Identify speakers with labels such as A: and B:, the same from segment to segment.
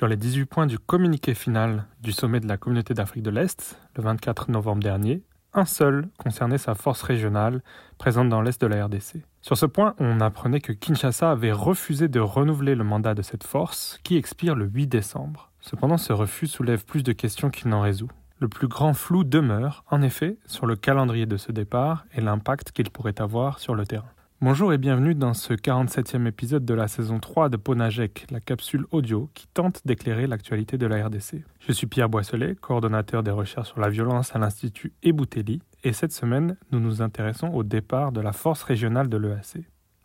A: Sur les 18 points du communiqué final du sommet de la communauté d'Afrique de l'Est, le 24 novembre dernier, un seul concernait sa force régionale présente dans l'Est de la RDC. Sur ce point, on apprenait que Kinshasa avait refusé de renouveler le mandat de cette force, qui expire le 8 décembre. Cependant, ce refus soulève plus de questions qu'il n'en résout. Le plus grand flou demeure, en effet, sur le calendrier de ce départ et l'impact qu'il pourrait avoir sur le terrain. Bonjour et bienvenue dans ce 47e épisode de la saison 3 de Ponajek, la capsule audio qui tente d'éclairer l'actualité de la RDC. Je suis Pierre Boisselet, coordonnateur des recherches sur la violence à l'Institut Ebouteli, et cette semaine, nous nous intéressons au départ de la force régionale de l'EAC.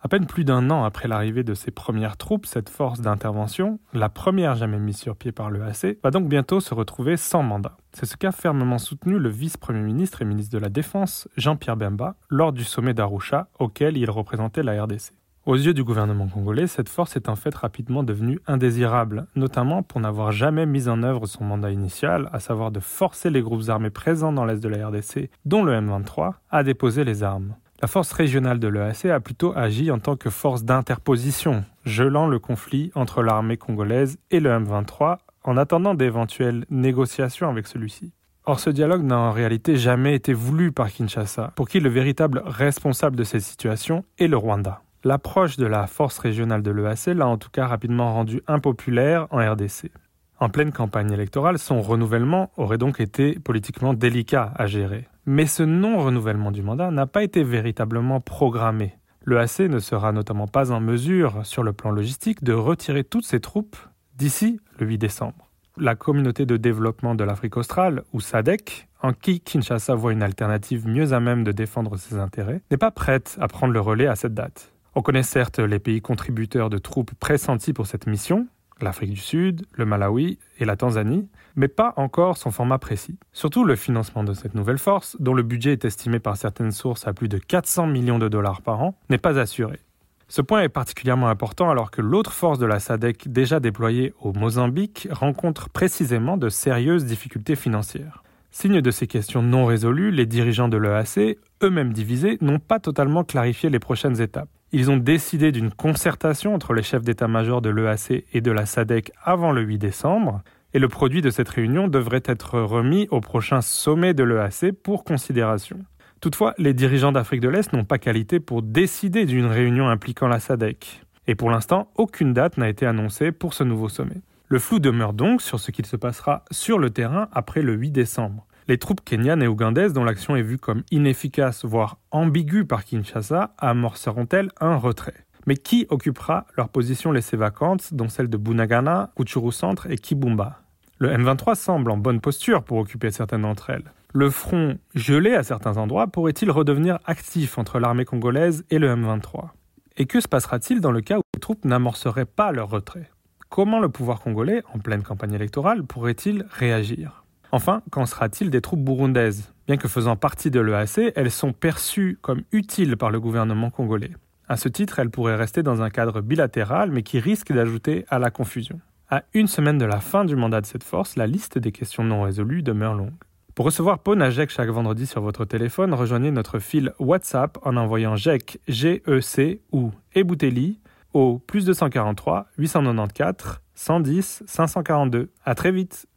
A: À peine plus d'un an après l'arrivée de ses premières troupes, cette force d'intervention, la première jamais mise sur pied par l'EAC, va donc bientôt se retrouver sans mandat. C'est ce qu'a fermement soutenu le vice-premier ministre et ministre de la Défense, Jean-Pierre Bemba, lors du sommet d'Arusha, auquel il représentait la RDC. Aux yeux du gouvernement congolais, cette force est en fait rapidement devenue indésirable, notamment pour n'avoir jamais mis en œuvre son mandat initial, à savoir de forcer les groupes armés présents dans l'est de la RDC, dont le M23, à déposer les armes. La force régionale de l'EAC a plutôt agi en tant que force d'interposition, gelant le conflit entre l'armée congolaise et le M23 en attendant d'éventuelles négociations avec celui-ci. Or, ce dialogue n'a en réalité jamais été voulu par Kinshasa, pour qui le véritable responsable de cette situation est le Rwanda. L'approche de la force régionale de l'EAC l'a en tout cas rapidement rendu impopulaire en RDC. En pleine campagne électorale, son renouvellement aurait donc été politiquement délicat à gérer. Mais ce non-renouvellement du mandat n'a pas été véritablement programmé. Le AC ne sera notamment pas en mesure, sur le plan logistique, de retirer toutes ses troupes d'ici le 8 décembre. La communauté de développement de l'Afrique australe, ou SADC, en qui Kinshasa voit une alternative mieux à même de défendre ses intérêts, n'est pas prête à prendre le relais à cette date. On connaît certes les pays contributeurs de troupes pressentis pour cette mission, l'Afrique du Sud, le Malawi et la Tanzanie, mais pas encore son format précis. Surtout le financement de cette nouvelle force, dont le budget est estimé par certaines sources à plus de 400 millions de dollars par an, n'est pas assuré. Ce point est particulièrement important alors que l'autre force de la SADC déjà déployée au Mozambique rencontre précisément de sérieuses difficultés financières. Signe de ces questions non résolues, les dirigeants de l'EAC, eux-mêmes divisés, n'ont pas totalement clarifié les prochaines étapes. Ils ont décidé d'une concertation entre les chefs d'état-major de l'EAC et de la SADC avant le 8 décembre, et le produit de cette réunion devrait être remis au prochain sommet de l'EAC pour considération. Toutefois, les dirigeants d'Afrique de l'Est n'ont pas qualité pour décider d'une réunion impliquant la SADC. Et pour l'instant, aucune date n'a été annoncée pour ce nouveau sommet. Le flou demeure donc sur ce qu'il se passera sur le terrain après le 8 décembre. Les troupes kenyanes et ougandaises, dont l'action est vue comme inefficace, voire ambiguë par Kinshasa, amorceront-elles un retrait? Mais qui occupera leurs positions laissées vacantes, dont celles de Bunagana, Kuchuru Centre et Kibumba? Le M23 semble en bonne posture pour occuper certaines d'entre elles. Le front gelé à certains endroits pourrait-il redevenir actif entre l'armée congolaise et le M23? Et que se passera-t-il dans le cas où les troupes n'amorceraient pas leur retrait? Comment le pouvoir congolais, en pleine campagne électorale, pourrait-il réagir? Enfin, qu'en sera-t-il des troupes burundaises? Bien que faisant partie de l'EAC, elles sont perçues comme utiles par le gouvernement congolais. À ce titre, elles pourraient rester dans un cadre bilatéral, mais qui risque d'ajouter à la confusion. À une semaine de la fin du mandat de cette force, la liste des questions non résolues demeure longue. Pour recevoir Ponajek chaque vendredi sur votre téléphone, rejoignez notre fil WhatsApp en envoyant GEC, G-E-C ou Ebouteli au plus 243 894 110 542. À très vite!